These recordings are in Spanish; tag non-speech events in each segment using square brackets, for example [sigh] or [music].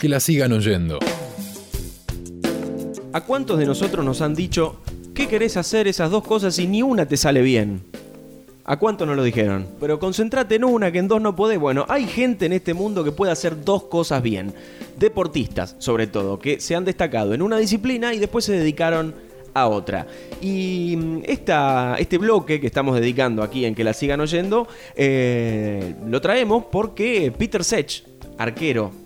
Que la sigan oyendo. ¿A cuántos de nosotros nos han dicho, ¿qué querés hacer esas dos cosas y ni una te sale bien? ¿A cuántos nos lo dijeron? Pero concentrate en una, que en dos no podés. Bueno, hay gente en este mundo que puede hacer dos cosas bien. Deportistas, sobre todo, que se han destacado en una disciplina y después se dedicaron a otra. Y mm, esta, este bloque que estamos dedicando aquí en que la sigan oyendo, eh, lo traemos porque Peter Sech, arquero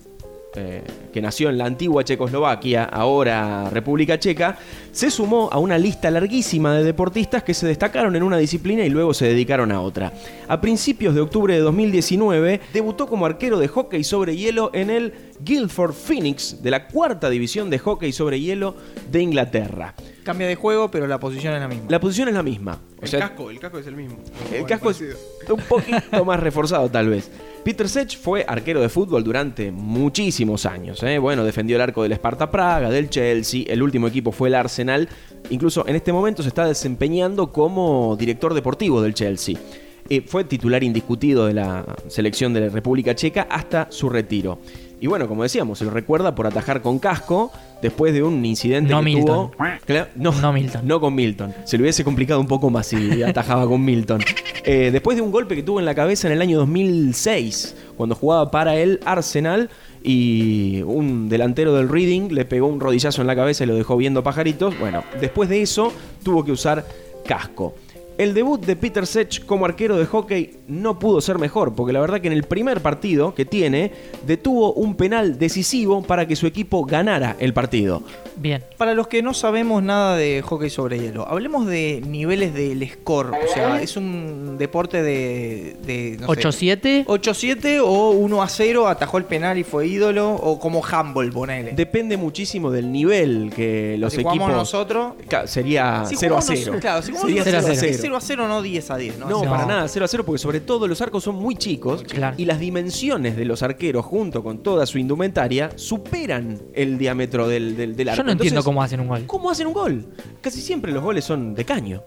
eh, que nació en la antigua Checoslovaquia, ahora República Checa, se sumó a una lista larguísima de deportistas que se destacaron en una disciplina y luego se dedicaron a otra. A principios de octubre de 2019 debutó como arquero de hockey sobre hielo en el Guildford Phoenix de la cuarta división de hockey sobre hielo de Inglaterra. Cambia de juego, pero la posición es la misma. La posición es la misma. O El sea, casco, el casco es el mismo. el Bueno, casco es parecido. un poquito más reforzado tal vez. Peter Sech fue arquero de fútbol durante muchísimos años. ¿eh? Bueno, defendió el arco del Sparta Praga, del Chelsea, el último equipo fue el Arsenal. Incluso en este momento se está desempeñando como director deportivo del Chelsea. Eh, fue titular indiscutido de la selección de la República Checa hasta su retiro. Y bueno, como decíamos, se lo recuerda por atajar con casco después de un incidente No que Milton. tuvo. No, No Milton. no con Milton. Se le hubiese complicado un poco más si [laughs] atajaba con Milton. Eh, después de un golpe que tuvo en la cabeza en el año 2006, cuando jugaba para el Arsenal y un delantero del Reading le pegó un rodillazo en la cabeza y lo dejó viendo pajaritos. Bueno, después de eso tuvo que usar casco. El debut de Peter Sech como arquero de hockey no pudo ser mejor, porque la verdad que en el primer partido que tiene, detuvo un penal decisivo para que su equipo ganara el partido. Bien. Para los que no sabemos nada de hockey sobre hielo, hablemos de niveles del score. O sea, es un deporte de. de no sé, 8-7. 8-7 o 1 a 0, atajó el penal y fue ídolo, o como handball, ponele. Depende muchísimo del nivel que los si jugamos equipos. nosotros. Sería Si 0 a jugamos 0. nos- Claro, si jugamos Sería 0 a nosotros, 0. Es 0 a 0, no 10 a 10. No, No, Es- para No. nada, 0 a 0, porque sobre todo los arcos son muy chicos Claro. y las dimensiones de los arqueros junto con toda su indumentaria superan el diámetro del, del, del arco. Yo no entiendo Entonces, cómo hacen un gol. ¿Cómo hacen un gol? Casi siempre los goles son de caño.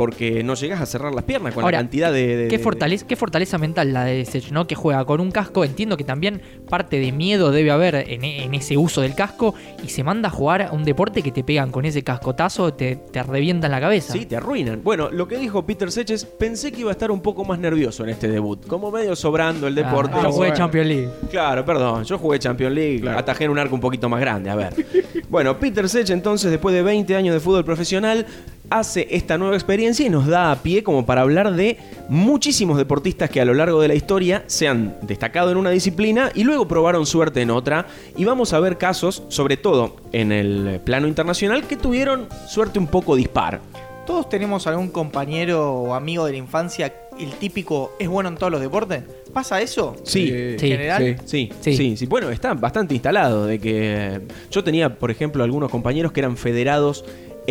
Porque no llegas a cerrar las piernas con Ahora, la cantidad de. de- Qué fortaleza, qué fortaleza mental la de Sech, ¿no? Que juega con un casco. Entiendo que también parte de miedo debe haber en, en ese uso del casco. Y se manda a jugar a un deporte que te pegan con ese cascotazo, te, te revientan la cabeza. Sí, te arruinan. Bueno, lo que dijo Peter Sech es, pensé que iba a estar un poco más nervioso en este debut. Como medio sobrando el deporte. Ah, yo Yo jugué bueno. Champions League. Claro, perdón, yo jugué Champions League, Claro. atajé en un arco un poquito más grande, a ver. [laughs] Bueno, Peter Sech entonces, después de 20 años de fútbol profesional, hace esta nueva experiencia y nos da a pie como para hablar de muchísimos deportistas que a lo largo de la historia se han destacado en una disciplina y luego probaron suerte en otra. Y vamos a ver casos, sobre todo en el plano internacional, que tuvieron suerte un poco dispar. Todos tenemos algún compañero o amigo de la infancia, el típico es bueno en todos los deportes. ¿Pasa eso? Sí, Eh, Sí. general? Sí, sí, Sí. sí, Bueno, está bastante instalado de que yo tenía, por ejemplo, algunos compañeros que eran federados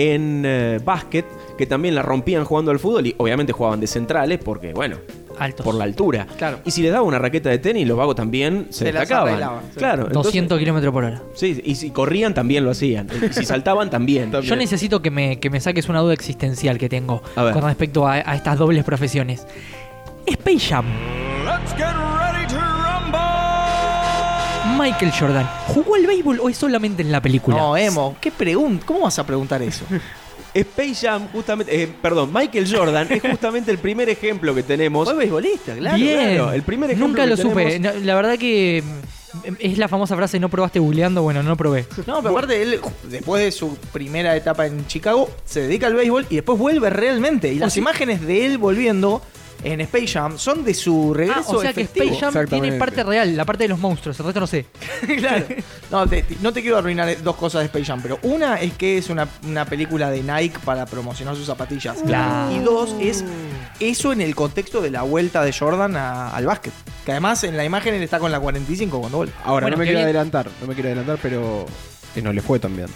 en eh, básquet, que también la rompían jugando al fútbol y obviamente jugaban de centrales porque, bueno, Altos. por la altura. Claro. Y si les daba una raqueta de tenis, los vagos también se, Se destacaban. arreglaban, sí. Claro, entonces- 200 kilómetros por hora. sí, y si corrían también lo hacían. Y si saltaban [laughs] también. Yo necesito que me, que me saques una duda existencial que tengo con respecto a, a estas dobles profesiones. Space Jam. Michael Jordan, ¿jugó al béisbol o es solamente en la película? No, Emo, ¿qué pregunta? ¿Cómo vas a preguntar eso? [laughs] Space Jam, justamente, eh, perdón, Michael Jordan es justamente el primer ejemplo que tenemos. Fue beisbolista, claro. Bien. claro, el primer ejemplo Nunca que lo supe. No, la verdad que mm, es la famosa frase, no probaste googleando, bueno, no probé. No, pero aparte él, después de su primera etapa en Chicago, se dedica al béisbol y después vuelve realmente. Y las imágenes de él volviendo en Space Jam son de su Ah, regreso o sea que efectivo. Space Jam tiene parte real, la parte de los monstruos, el resto no sé. [laughs] claro. No te, te- no te quiero arruinar dos cosas de Space Jam, pero una es que es una, una película de Nike para promocionar sus zapatillas. Claro. Y dos es eso en el contexto de la vuelta de Jordan a- al básquet. Que además en la imagen él está con la 45 cuando vuelve. Ahora, Bueno, no me quiero bien. adelantar, no me quiero adelantar, pero que no le fue tan bien.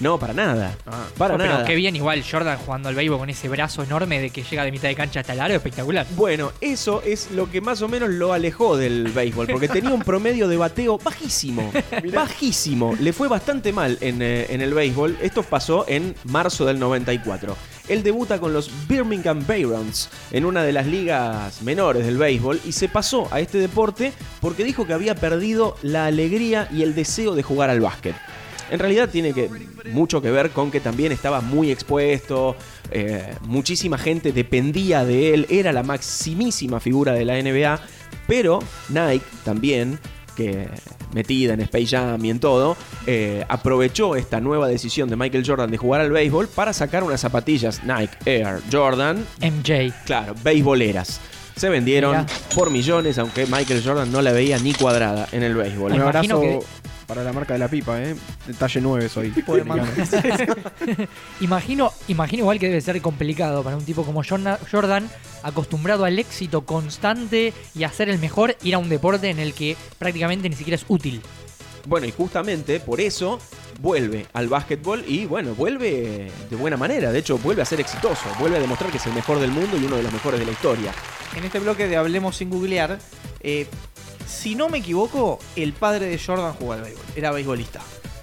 No, para nada. para Oh, pero nada. qué bien igual Jordan jugando al béisbol con ese brazo enorme de que llega de mitad de cancha hasta el aro, espectacular. Bueno, eso es lo que más o menos lo alejó del béisbol, porque tenía un promedio de bateo bajísimo. [laughs] bajísimo. Le fue bastante mal en, eh, en el béisbol. Esto pasó en marzo del 94. él debuta con los Birmingham Barons en una de las ligas menores del béisbol y se pasó a este deporte porque dijo que había perdido la alegría y el deseo de jugar al básquet. En realidad tiene que, mucho que ver con que también estaba muy expuesto, eh, muchísima gente dependía de él, era la maximísima figura de la NBA, pero Nike también, que metida en Space Jam y en todo, eh, aprovechó esta nueva decisión de Michael Jordan de jugar al béisbol para sacar unas zapatillas Nike Air Jordan, MJ. claro, beisboleras. Se vendieron por millones, aunque Michael Jordan no la veía ni cuadrada en el béisbol. Un Me imagino abrazo que- para la marca de la pipa, ¿eh? Talle 9 soy. [laughs] Imagino, imagino igual que debe ser complicado para un tipo como Jordan, acostumbrado al éxito constante y a ser el mejor, ir a un deporte en el que prácticamente ni siquiera es útil. Bueno, y justamente por eso vuelve al básquetbol y bueno, vuelve de buena manera. De hecho, vuelve a ser exitoso, vuelve a demostrar que es el mejor del mundo y uno de los mejores de la historia. En este bloque de Hablemos sin googlear, eh, si no me equivoco, el padre de Jordan jugaba al béisbol. Era beisbolista.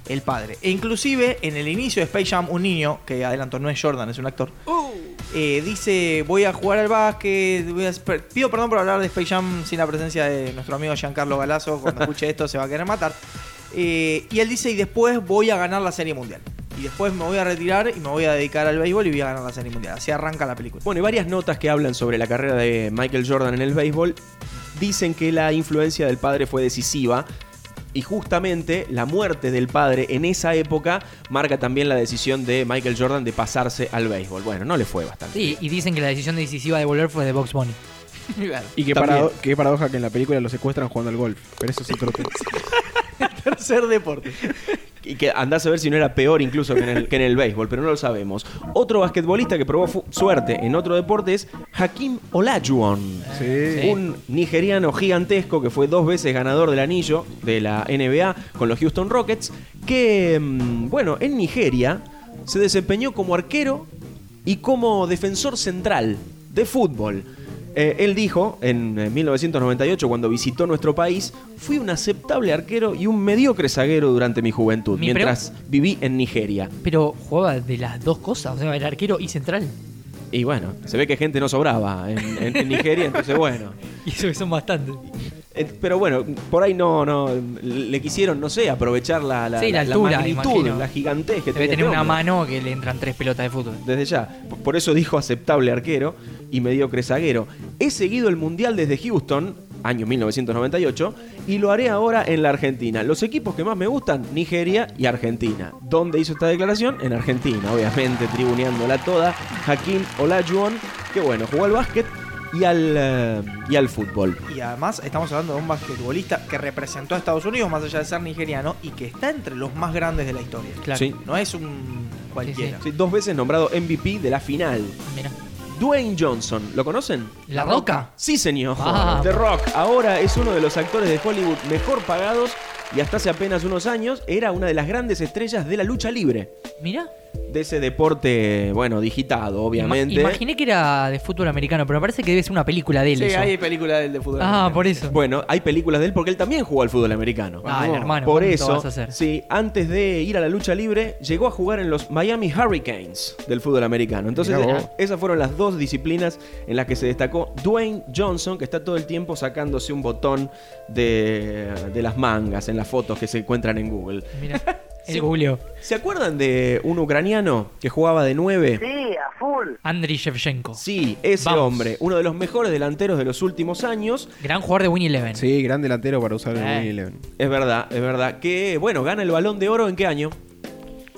El padre. E inclusive, en el inicio de Space Jam, un niño, que adelanto no es Jordan, es un actor, eh, dice, voy a jugar al básquet, voy a- pido perdón por hablar de Space Jam sin la presencia de nuestro amigo Giancarlo Galazo, cuando escuche esto se va a querer matar. Eh, y él dice, y después voy a ganar la Serie Mundial. Y después me voy a retirar y me voy a dedicar al béisbol y voy a ganar la Serie Mundial. Así arranca la película. Bueno, y varias notas que hablan sobre la carrera de Michael Jordan en el béisbol dicen que la influencia del padre fue decisiva. Y justamente la muerte del padre en esa época marca también la decisión de Michael Jordan de pasarse al béisbol. Bueno, no le fue bastante. Sí, y dicen que la decisión decisiva de volver fue de Box Bunny. [laughs] Y qué, También. parado- qué paradoja que en la película lo secuestran jugando al golf. Pero eso es otro tema. [laughs] Tercer deporte. Y que andás a ver si no era peor incluso que en el, que en el béisbol, pero no lo sabemos. Otro basquetbolista que probó suerte en otro deporte es Hakim Olajuwon. Sí. Sí. Un nigeriano gigantesco que fue dos veces ganador del anillo de la NBA con los Houston Rockets, que, mm, bueno, en Nigeria se desempeñó como arquero y como defensor central de fútbol. Eh, él dijo en eh, 1998, cuando visitó nuestro país, fui un aceptable arquero y un mediocre zaguero durante mi juventud, Mi mientras viví en Nigeria. Pero jugaba de las dos cosas, o sea, era arquero y central. Y bueno, se ve que gente no sobraba en, en- en Nigeria, entonces bueno. [laughs] Y eso que son bastantes. Eh, Pero bueno, por ahí no, no le quisieron, no sé, aprovechar la, la, Sí, la altura, magnitud, la gigantez que Debe tenía tener este una mano que le entran tres pelotas de fútbol. Desde ya. Por eso dijo aceptable arquero y mediocre zaguero. He seguido el Mundial desde Houston, año 1998, y lo haré ahora en la Argentina. Los equipos que más me gustan, Nigeria y Argentina. ¿Dónde hizo esta declaración? En Argentina, obviamente, tribuneándola toda. Hakim Olajuwon, que bueno, jugó al básquet y al, eh, y al fútbol. Y además estamos hablando de un basquetbolista que representó a Estados Unidos, más allá de ser nigeriano, y que está entre los más grandes de la historia. Claro. Sí. No es un cualquiera. Sí, dos veces nombrado MVP de la final. Mira. Dwayne Johnson, ¿lo conocen? ¿La Roca? Sí, señor. Ah. The Rock. Ahora es uno de los actores de Hollywood mejor pagados y hasta hace apenas unos años era una de las grandes estrellas de la lucha libre. Mira. De ese deporte, bueno, digitado, obviamente. Ima- imaginé que era de fútbol americano, pero me parece que debe ser una película de él. Sí, eso. hay película del de fútbol. Ah, americano. por eso. Bueno, hay películas de él porque él también jugó al fútbol americano. Ah, el hermano, Por ¿cuánto eso, vas a hacer? sí, antes de ir a la lucha libre, llegó a jugar en los Miami Hurricanes del fútbol americano. Entonces, eh, esas fueron las dos disciplinas en las que se destacó Dwayne Johnson, que está todo el tiempo sacándose un botón de, de las mangas en las fotos que se encuentran en Google. Mira. [laughs] El Sí. googleó. ¿Se acuerdan de un ucraniano que jugaba de 9? Sí, a full. Andriy Shevchenko. Sí, ese Vamos. hombre, uno de los mejores delanteros de los últimos años. Gran jugador de Winnie Eleven. Sí, gran delantero para usar el Eh. Win Eleven. Es verdad, es verdad. Que, bueno, gana el balón de oro en qué año?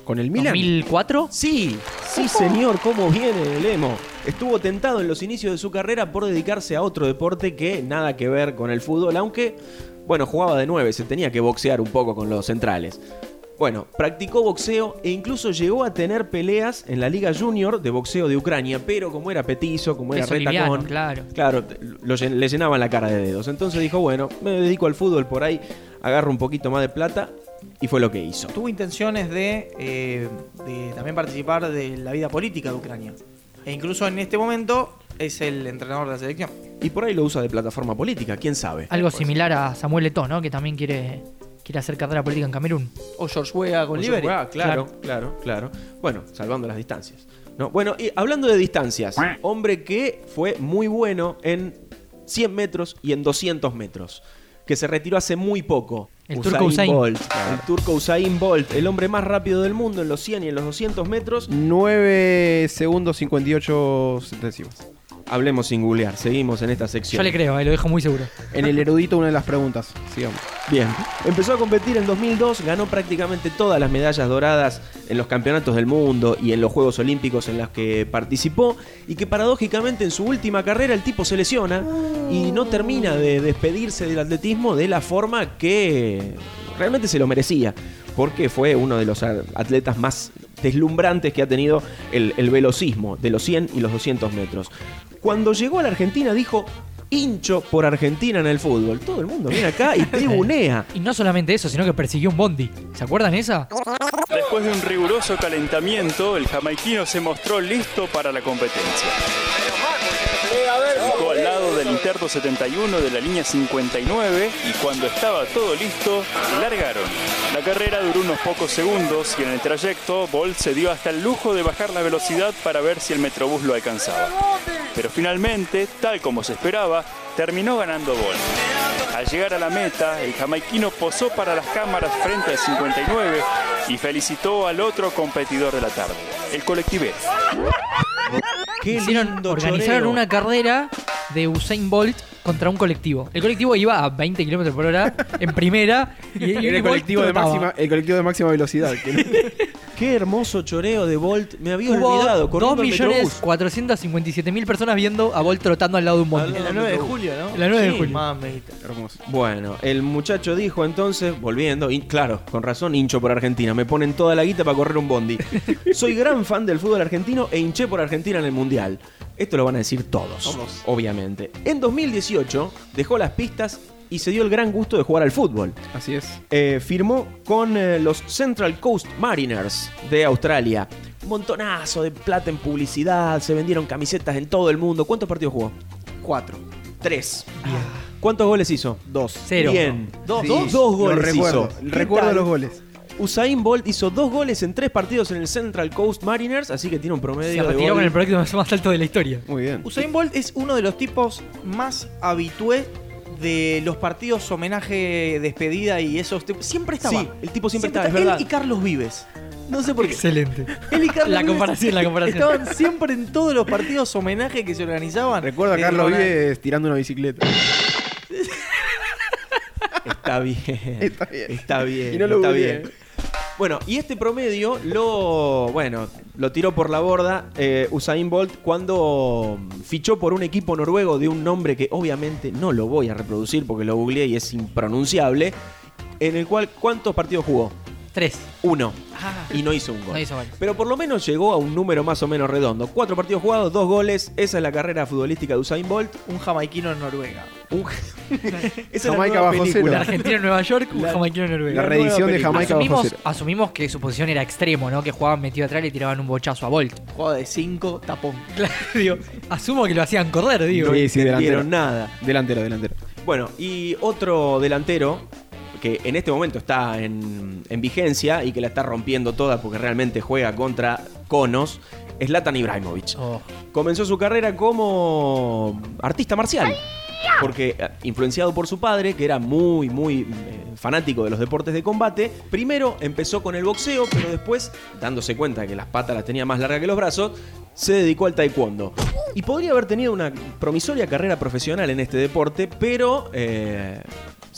Con el Milan. ¿2004? Sí, sí señor, cómo viene el emo. Estuvo tentado en los inicios de su carrera por dedicarse a otro deporte que nada que ver con el fútbol, aunque, bueno, jugaba de nueve, se tenía que boxear un poco con los centrales. Bueno, practicó boxeo e incluso llegó a tener peleas en la Liga Junior de boxeo de Ucrania, pero como era petizo, como era liviano, retacón, claro. Claro, lo le llenaban la cara de dedos. Entonces dijo, bueno, me dedico al fútbol por ahí, agarro un poquito más de plata y fue lo que hizo. Tuvo intenciones de, eh, de también participar de la vida política de Ucrania. E incluso en este momento es el entrenador de la selección. Y por ahí lo usa de plataforma política, quién sabe. Algo similar a Samuel Eto'o, ¿no? Que también quiere, quiere hacer carrera política en Camerún. O George Weah con su- ah, claro, claro, claro. Bueno, salvando las distancias. ¿no? Bueno, y hablando de distancias, hombre que fue muy bueno en 100 metros y en 200 metros, que se retiró hace muy poco. El turco Usain. Bolt. El turco Usain Bolt, el hombre más rápido del mundo en los 100 y en los 200 metros. 9 segundos 58 centésimos. Hablemos sin googlear, seguimos en esta sección. Yo le creo, eh, lo dejo muy seguro. En el erudito, una de las preguntas. Sigamos. Bien, empezó a competir en 2002, ganó prácticamente todas las medallas doradas en los campeonatos del mundo y en los Juegos Olímpicos en los que participó y que paradójicamente en su última carrera el tipo se lesiona y no termina de despedirse del atletismo de la forma que realmente se lo merecía, porque fue uno de los atletas más deslumbrantes que ha tenido el, el velocismo de los 100 y los 200 metros. Cuando llegó a la Argentina dijo... Hincho por Argentina en el fútbol. Todo el mundo viene acá y [laughs] tribunea. Y no solamente eso, sino que persiguió un bondi. ¿Se acuerdan esa? Después de un riguroso calentamiento, el jamaiquino se mostró listo para la competencia. Del interno 71 de la línea 59 y cuando estaba todo listo, largaron. La carrera duró unos pocos segundos y en el trayecto Bolt se dio hasta el lujo de bajar la velocidad para ver si el metrobús lo alcanzaba. Pero finalmente, tal como se esperaba, terminó ganando Bolt. Al llegar a la meta, el jamaiquino posó para las cámaras frente al 59 y felicitó al otro competidor de la tarde, el colectivero. Qué Hicieron, lindo organizaron una carrera de Usain Bolt contra un colectivo. El colectivo iba a 20 kilómetros por hora en primera y, y [laughs] Era el colectivo, de máxima, el colectivo de máxima velocidad. que- [laughs] Qué hermoso choreo de Bolt. Me había Hubo olvidado. corriendo el Metrobús. 2.457.000 personas viendo a Bolt trotando al lado de un bondi. En la 9 de julio, ¿no? En la 9 de Sí, julio. mamita. Hermoso. Bueno, el muchacho dijo entonces, volviendo, y claro, con razón, hincho por Argentina. Me ponen toda la guita para correr un bondi. [laughs] Soy gran fan del fútbol argentino e hinché por Argentina en el Mundial. Esto lo van a decir todos, obviamente. En 2018 dejó las pistas y se dio el gran gusto de jugar al fútbol. Así es. Eh, firmó con eh, los Central Coast Mariners de Australia. Un montonazo de plata en publicidad, se vendieron camisetas en todo el mundo. ¿Cuántos partidos jugó? Cuatro. Tres. ¿Cuántos goles hizo? Dos. Cero. Bien. Dos, Sí, dos, lo goles recuerdo. hizo. ¿Qué Recuerdo los goles. Usain Bolt hizo dos goles en tres partidos en el Central Coast Mariners, así que tiene un Se promedio de retiró con el proyecto más alto de la historia. Muy bien. Usain Bolt es uno de los tipos más habitué de los partidos homenaje, despedida y esos tipos. Siempre estaba. Sí, el tipo siempre estaba, es Él verdad. y Carlos Vives. No sé por qué. Excelente. Él y Carlos La Vives comparación, la comparación. Estaban siempre en todos los partidos homenaje que se organizaban. Recuerdo a De Carlos Ronald- Vives tirando una bicicleta. Está bien. Está bien. Está bien. Y no lo está bien. Bueno, y este promedio lo, bueno, lo tiró por la borda eh, Usain Bolt cuando fichó por un equipo noruego de un nombre que obviamente no lo voy a reproducir porque lo googleé y es impronunciable, en el cual ¿cuántos partidos jugó? Tres. Uno. Ah, Y no hizo un gol. no hizo gol. Pero por lo menos llegó a un número más o menos redondo. Cuatro partidos jugados, dos goles. Esa es la carrera futbolística de Usain Bolt. Un jamaiquino en Noruega. Un- [laughs] Esa es la Jamaica nueva bajo película. cero. Un argentino en Nueva York, un La- jamaiquino en Noruega. La reedición de. Jamaica bajo asumimos, cero. asumimos que su posición era extremo, ¿no? Que jugaban metido atrás y le tiraban un bochazo a Bolt. Jugada de 5, tapón. [laughs] Claro, digo, asumo que lo hacían correr, digo. No Sí, sí, delantero. nada. Delantero, delantero. Bueno, y otro delantero que en este momento está en, en vigencia y que la está rompiendo toda porque realmente juega contra conos, es Zlatan Ibrahimovic. Oh, Comenzó su carrera como artista marcial. Porque eh, influenciado por su padre, que era muy, muy eh, fanático de los deportes de combate, primero empezó con el boxeo, pero después, dándose cuenta de que las patas las tenía más largas que los brazos, se dedicó al taekwondo. Y podría haber tenido una promisoria carrera profesional en este deporte, pero eh,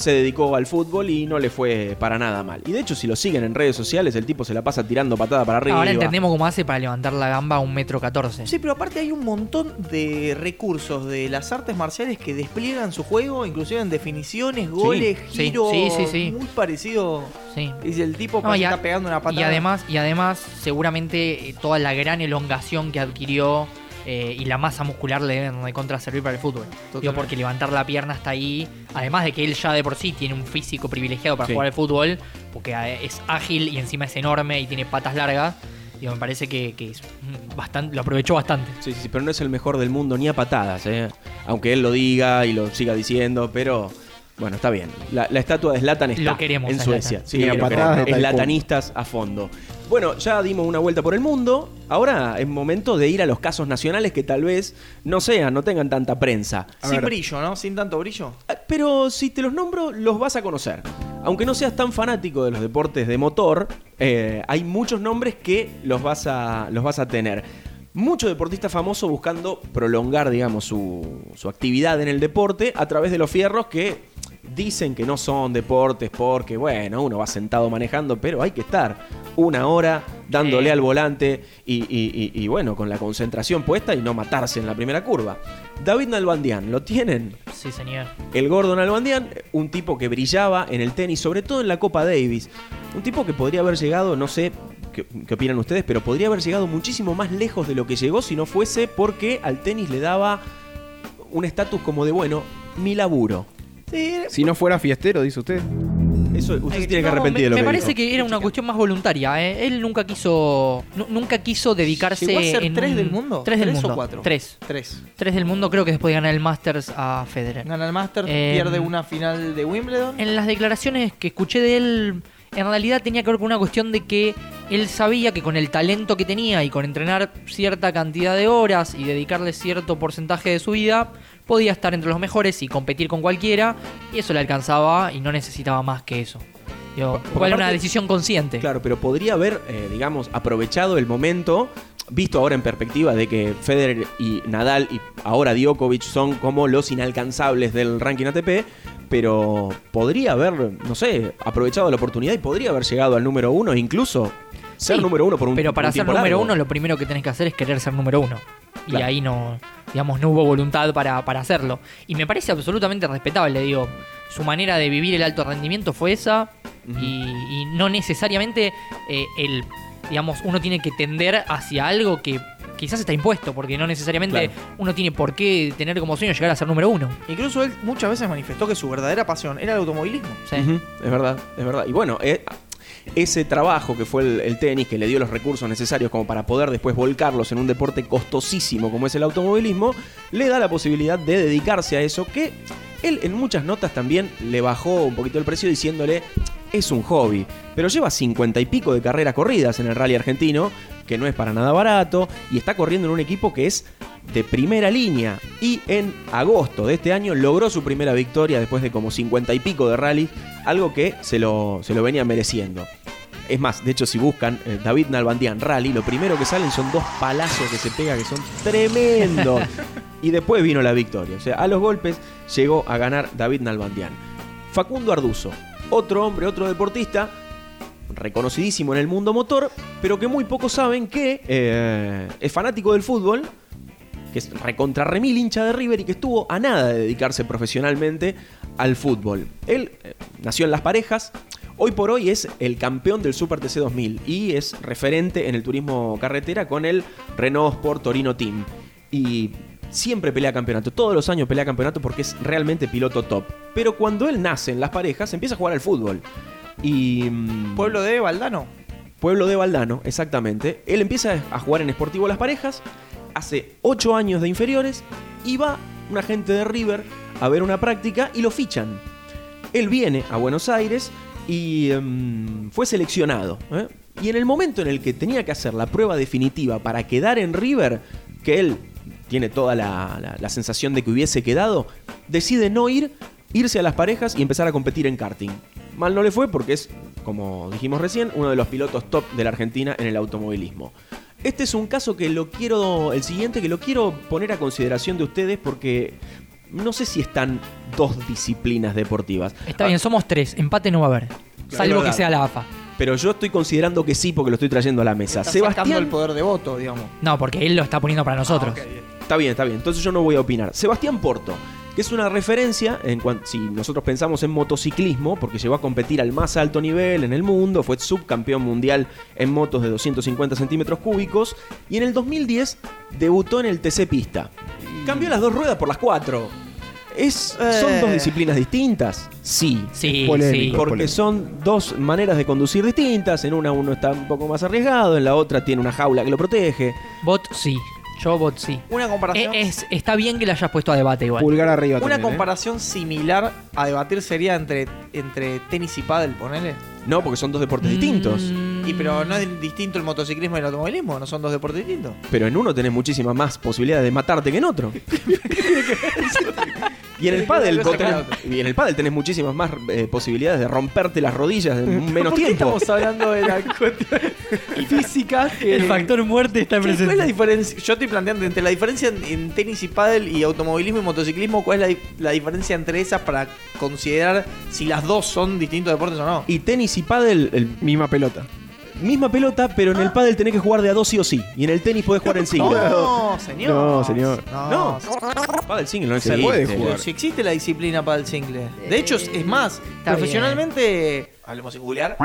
se dedicó al fútbol y no le fue para nada mal. Y de hecho, si lo siguen en redes sociales, el tipo se la pasa tirando patada para arriba. Ahora entendemos cómo hace para levantar la gamba a un metro catorce. Sí, pero aparte hay un montón de recursos de las artes marciales que despliegan su juego, inclusive en definiciones, goles, sí, giros. sí, sí, sí. Muy parecido. Sí. Es el tipo No, que está pegando una patada. y además, y además, seguramente eh, toda la gran elongación que adquirió eh, y la masa muscular le deben de contra servir para el fútbol. Digo, porque levantar la pierna hasta ahí, además de que él ya de por sí tiene un físico privilegiado para Sí. jugar al fútbol, porque eh, es ágil y encima es enorme y tiene patas largas, digo, me parece que, que es bastante, lo aprovechó bastante. Sí, sí, sí, pero no es el mejor del mundo ni a patadas, ¿eh? Aunque él lo diga y lo siga diciendo, pero bueno, está bien. La, la estatua de Zlatan está Lo queremos en Suecia. Zlatan. Sí, a lo patadas queremos. Zlatanistas a fondo. Bueno, ya dimos una vuelta por el mundo. Ahora es momento de ir a los casos nacionales que tal vez no sean, no tengan tanta prensa. A Sin ver. brillo, ¿no? Sin tanto brillo. Ah, Pero si te los nombro, los vas a conocer. Aunque no seas tan fanático de los deportes de motor, eh, hay muchos nombres que los vas a, los vas a tener. Mucho deportista famoso buscando prolongar, digamos, su, su actividad en el deporte a través de los fierros que dicen que no son deportes porque, bueno, uno va sentado manejando, pero hay que estar una hora dándole Sí. al volante y, y- y- y, bueno, con la concentración puesta y no matarse en la primera curva. David Nalbandian, ¿lo tienen? Sí, señor. El Gordon Albandian, un tipo que brillaba en el tenis, sobre todo en la Copa Davis. Un tipo que podría haber llegado, no sé qué, qué opinan ustedes, pero podría haber llegado muchísimo más lejos de lo que llegó si no fuese porque al tenis le daba un estatus como de, bueno, mi laburo. Sí, Si no fuera fiestero, dice usted. Eso, usted se tiene que arrepentir me, de lo me que parece dijo. que era una cuestión más voluntaria. ¿eh? Él nunca quiso nu- nunca quiso dedicarse ¿Llegó a ser en tres un- del mundo? Tres del ¿Tres o mundo. cuatro? Tres. Tres. Tres del mundo. Creo que después de ganar el Masters a Federer. Gana el Master, Eh, pierde una final de Wimbledon. En las declaraciones que escuché de él, en realidad tenía que ver con una cuestión de que él sabía que con el talento que tenía y con entrenar cierta cantidad de horas y dedicarle cierto porcentaje de su vida, podía estar entre los mejores y competir con cualquiera, y eso le alcanzaba y no necesitaba más que eso. Digo, Porque ¿Cuál era una decisión consciente? Claro, pero podría haber, eh, digamos, aprovechado el momento, visto ahora en perspectiva de que Federer y Nadal y ahora Djokovic son como los inalcanzables del ranking ATP, pero podría haber, no sé, aprovechado la oportunidad y podría haber llegado al número uno, incluso ser Sí, número uno por un Pero para un ser número largo. uno, lo primero que tenés que hacer es querer ser número uno. Y Claro. ahí no, digamos, no hubo voluntad para, para hacerlo. Y me parece absolutamente respetable, digo. Su manera de vivir el alto rendimiento fue esa. y, y no necesariamente eh, el, digamos, uno tiene que tender hacia algo que quizás está impuesto, porque no necesariamente Claro. uno tiene por qué tener como sueño llegar a ser número uno. Incluso él muchas veces manifestó que su verdadera pasión era el automovilismo. Sí. Es verdad, es verdad. Y bueno, eh, ese trabajo que fue el, tenis, que le dio los recursos necesarios como para poder después volcarlos en un deporte costosísimo como es el automovilismo, le da la posibilidad de dedicarse a eso que él en muchas notas también le bajó un poquito el precio diciéndole es un hobby, pero lleva cincuenta y pico de carreras corridas en el rally argentino, que no es para nada barato, y está corriendo en un equipo que es de primera línea. Y en agosto de este año logró su primera victoria después de como cincuenta y pico de rally, algo que se lo, se lo venía mereciendo. Es más, de hecho, si buscan eh, David Nalbandian Rally, lo primero que salen son dos palazos que se pega que son tremendos. [laughs] y después vino la victoria. O sea, a los golpes llegó a ganar David Nalbandian. Facundo Arduzo, otro hombre, otro deportista, reconocidísimo en el mundo motor, pero que muy pocos saben que eh, es fanático del fútbol, que es recontra remil hincha de River y que estuvo a nada de dedicarse profesionalmente al fútbol. Él eh, nació en Las Parejas, hoy por hoy es el campeón del Super TC 2000 y es referente en el turismo carretera con el Renault Sport Torino Team. Y siempre pelea campeonato, todos los años pelea campeonato porque es realmente piloto top. Pero cuando él nace en Las Parejas, empieza a jugar al fútbol. Y. mm, Pueblo de Valdano. Pueblo de Valdano, exactamente. Él empieza a jugar en Sportivo Las Parejas, hace 8 años de inferiores, y va un agente de River a ver una práctica y lo fichan. Él viene a Buenos Aires y em, fue seleccionado. ¿eh? Y en el momento en el que tenía que hacer la prueba definitiva para quedar en River, que él tiene toda la, la- la sensación de que hubiese quedado, decide no ir, irse a las parejas y empezar a competir en karting. Mal no le fue porque es, como dijimos recién, uno de los pilotos top de la Argentina en el automovilismo. Este es un caso que lo quiero, el siguiente, que lo quiero poner a consideración de ustedes porque no sé si están dos disciplinas deportivas. Está bien, somos tres. Empate no va a haber. Salvo que sea la AFA. Pero yo estoy considerando que sí porque lo estoy trayendo a la mesa. Está Sebastián el poder de voto, digamos. No, porque él lo está poniendo para nosotros. Ah, bien. Está bien, está bien. Entonces yo no voy a opinar. Sebastián Porto, que es una referencia en cuanto si nosotros pensamos en motociclismo, porque llegó a competir al más alto nivel en el mundo, fue subcampeón mundial en motos de 250 centímetros cúbicos y en el 2010 debutó en el TC Pista. Cambió las dos ruedas por las cuatro. Es, ¿Son Eh. dos disciplinas distintas? Sí. Sí, polémico. sí. Porque polémico. son dos maneras de conducir distintas. En una uno está un poco más arriesgado, en la otra tiene una jaula que lo protege. Bot sí. Yo bot sí. Una Eh, comparación. es, está bien que la hayas puesto a debate igual. Pulgar arriba Una también, ¿eh? comparación similar a debatir sería entre, entre tenis y pádel, ponele. No, porque son dos deportes distintos. Mm, Y pero no es distinto el motociclismo y el automovilismo, no son dos deportes distintos. Pero en uno tenés muchísimas más posibilidades de matarte que en otro. [laughs] [laughs] y en el [laughs] pádel vos tenés, y en el pádel tenés muchísimas más eh, posibilidades de romperte las rodillas en menos ¿Por qué tiempo. estamos hablando de la [laughs] cuestión física que El factor muerte está ¿Qué- ¿Cuál es la presente. diferencia? Yo estoy planteando entre la diferencia en, en tenis y pádel y automovilismo y motociclismo, ¿cuál es la diferencia entre esas para considerar si las dos son distintos deportes o no? Y tenis y pádel, el, misma pelota. Misma pelota, pero en el pádel tenés que jugar de a dos sí o sí. Y en el tenis podés jugar en single. No, señor. No, señor. No. No. Pádel single no Se existe. puede Pero jugar. si existe la disciplina para el single. De hecho, es más, Está profesionalmente, hablemos sin googlear,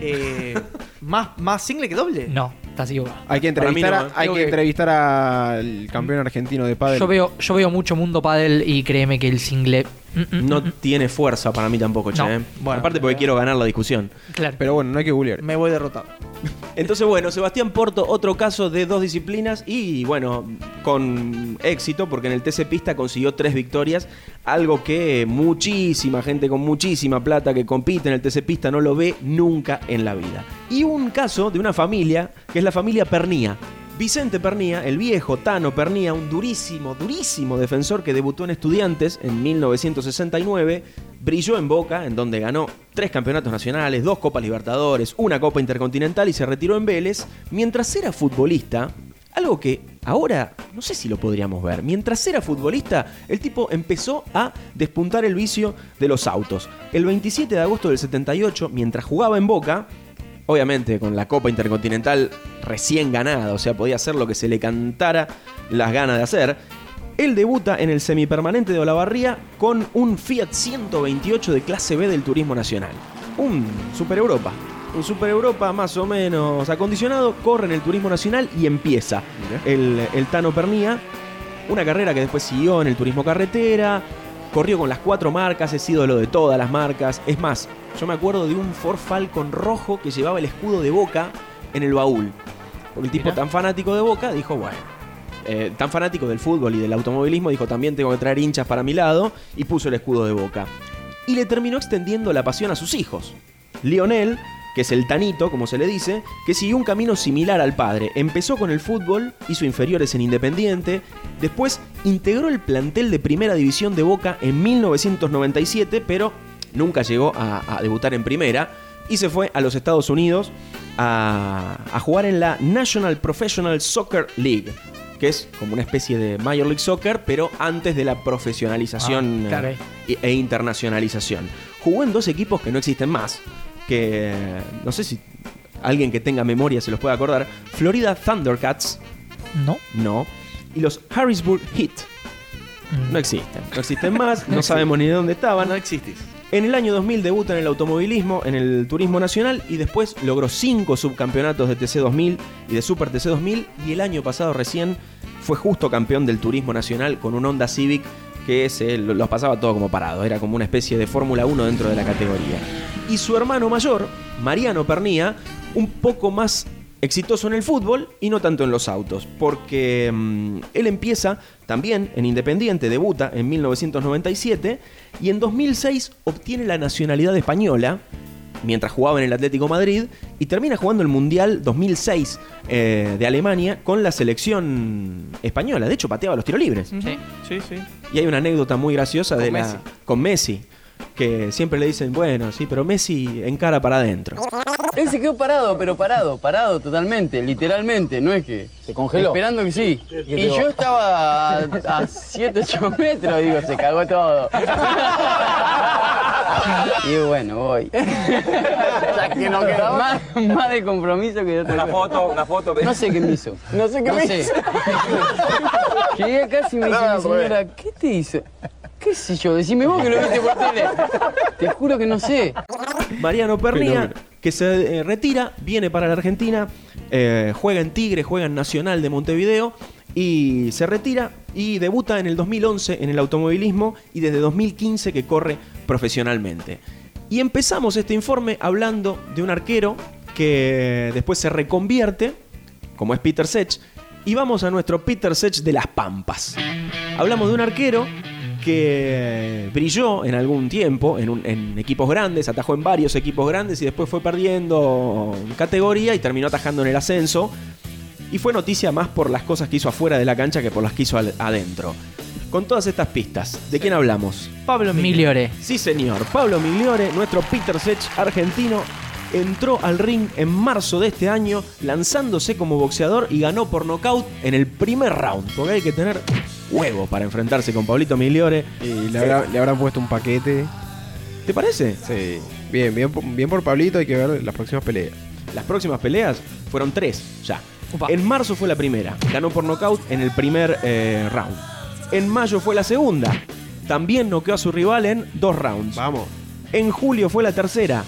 eh, más, más single que doble. No, estás equivocado. Hay que entrevistar, no, a- hay que- entrevistar al campeón argentino de pádel. Yo veo, yo veo mucho mundo pádel y créeme que el single. Mm, No mm, tiene fuerza para mí tampoco, che. No. eh. Bueno, Aparte porque quiero ganar la discusión. Claro. Pero bueno, no hay que googlear. Me voy derrotado. [laughs] Entonces, bueno, Sebastián Porto, otro caso de dos disciplinas y, bueno, con éxito, porque en el TC Pista consiguió tres victorias, algo que muchísima gente con muchísima plata que compite en el TC Pista no lo ve nunca en la vida. Y un caso de una familia, que es la familia Pernía. Vicente Pernía, el viejo Tano Pernía, un durísimo, durísimo defensor que debutó en Estudiantes en 1969, brilló en Boca, en donde ganó tres campeonatos nacionales, dos Copas Libertadores, una Copa Intercontinental y se retiró en Vélez. Mientras era futbolista, algo que ahora no sé si lo podríamos ver, mientras era futbolista, el tipo empezó a despuntar el vicio de los autos. El 27 de agosto del 78, mientras jugaba en Boca, obviamente con la Copa Intercontinental recién ganada, o sea, podía hacer lo que se le cantara las ganas de hacer. Él debuta en el semipermanente de Olavarría con un Fiat 128 de clase B del Turismo Nacional. Un Super Europa. Un Super Europa más o menos acondicionado, corre en el Turismo Nacional y empieza el, el Tano Pernía. Una carrera que después siguió en el Turismo Carretera, corrió con las cuatro marcas, es ídolo de todas las marcas. Es más, yo me acuerdo de un Ford Falcon rojo que llevaba el escudo de Boca en el baúl. Porque el tipo tan fanático de Boca dijo, bueno, eh, tan fanático del fútbol y del automovilismo, dijo también tengo que traer hinchas para mi lado y puso el escudo de Boca. Y le terminó extendiendo la pasión a sus hijos. Lionel, que es el Tanito, como se le dice, que siguió un camino similar al padre. Empezó con el fútbol, hizo inferiores en Independiente, después integró el plantel de primera división de Boca en 1997, pero nunca llegó a, a debutar en primera y se fue a los Estados Unidos a, a jugar en la National Professional Soccer League, que es como una especie de Major League Soccer, pero antes de la profesionalización Ah, e- e internacionalización. Jugó en dos equipos que no existen más, que no sé si alguien que tenga memoria se los puede acordar, Florida Thundercats, No. no, y los Harrisburg Heat, Mm. no existen, no existen más, [laughs] no sabemos ni de dónde estaban. No existís. En el año 2000 debuta en el automovilismo, en el turismo nacional y después logró cinco subcampeonatos de TC2000 y de Super TC2000 y el año pasado recién fue justo campeón del turismo nacional con un Honda Civic que se lo- los pasaba todo como parado, era como una especie de Fórmula 1 dentro de la categoría. Y su hermano mayor, Mariano Pernía, un poco más exitoso en el fútbol y no tanto en los autos, porque mm, él empieza también en Independiente, debuta en 1997 y en 2006 obtiene la nacionalidad española mientras jugaba en el Atlético Madrid y termina jugando el Mundial 2006 eh, de Alemania con la selección española. De hecho, pateaba los tiros libres. Sí. Sí, sí. Y hay una anécdota muy graciosa de Con la, Messi. con Messi, que siempre le dicen, bueno, sí, pero Messi encara para adentro. Él se quedó parado, pero parado, parado totalmente, literalmente, no es que... Se congeló. Esperando que sí. Y yo estaba a 7, 8 metros, digo, se cagó todo. Y bueno, voy. Ya que no quedó más, más de compromiso que de otra Una foto, una foto. No sé qué me hizo. No sé qué me hizo. Llegué a casa y me dice señora, ¿qué te hizo? ¿Qué sé yo? Decime vos que lo viste por tele. Te juro que no sé. Mariano Pernía, que se eh, retira, viene para la Argentina, eh, juega en Tigre, juega en Nacional de Montevideo y se retira y debuta en el 2011 en el automovilismo y desde 2015 que corre profesionalmente. Y empezamos este informe hablando de un arquero que después se reconvierte, como es Peter Sech, y vamos a nuestro Peter Sech de las Pampas. Hablamos de un arquero que brilló en algún tiempo en, un- en equipos grandes, atajó en varios equipos grandes y después fue perdiendo categoría y terminó atajando en el ascenso. Y fue noticia más por las cosas que hizo afuera de la cancha que por las que hizo adentro. Con todas estas pistas, ¿de quién hablamos? Pablo Migliore. Sí, señor. Pablo Migliore, nuestro Peter Sech argentino, entró al ring en marzo de este año lanzándose como boxeador y ganó por nocaut en el primer round. Porque hay que tener huevo para enfrentarse con Pablito Migliore. Y le, habrá- le habrán puesto un paquete. ¿Te parece? Sí. Bien, bien, por- bien por Pablito, hay que ver las próximas peleas. Las próximas peleas fueron tres ya. En marzo fue la primera. Ganó por nocaut en el primer eh, round. En mayo fue la segunda. También noqueó a su rival en dos rounds. Vamos. En julio fue la tercera.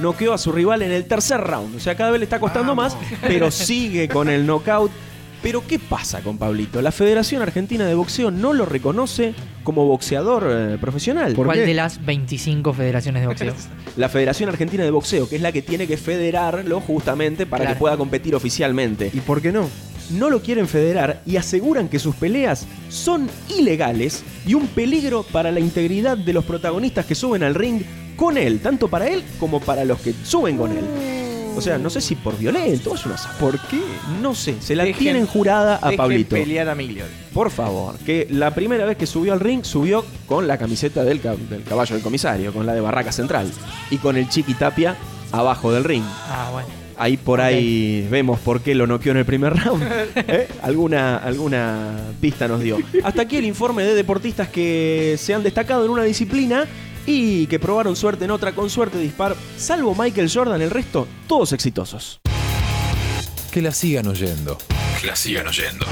Noqueó a su rival en el tercer round. O sea, cada vez le está costando más, pero sigue con el knockout. Pero ¿qué pasa con Pablito? La Federación Argentina de Boxeo no lo reconoce como boxeador eh, profesional. ¿Por ¿Cuál qué? de las 25 federaciones de boxeo? [laughs] La Federación Argentina de Boxeo, que es la que tiene que federarlo justamente para Claro. que pueda competir oficialmente. ¿Y por qué no? no lo quieren federar y aseguran que sus peleas son ilegales y un peligro para la integridad de los protagonistas que suben al ring con él, tanto para él como para los que suben con él. O sea, no sé si por violento, es una ¿Por qué? No sé, se la Dejen- tienen jurada a Pablito. pelear a Migliore. Por favor, que la primera vez que subió al ring subió con la camiseta del, del caballo del comisario, con la de Barraca Central y con el Chiqui Tapia abajo del ring. Ah, bueno. Ahí por ahí vemos por qué lo noqueó en el primer round. [laughs] ¿Eh? Alguna, alguna pista nos dio. Hasta aquí el informe de deportistas que se han destacado en una disciplina y que probaron suerte en otra con suerte dispar. Salvo Michael Jordan, el resto, todos exitosos. Que la sigan oyendo. Que la sigan oyendo.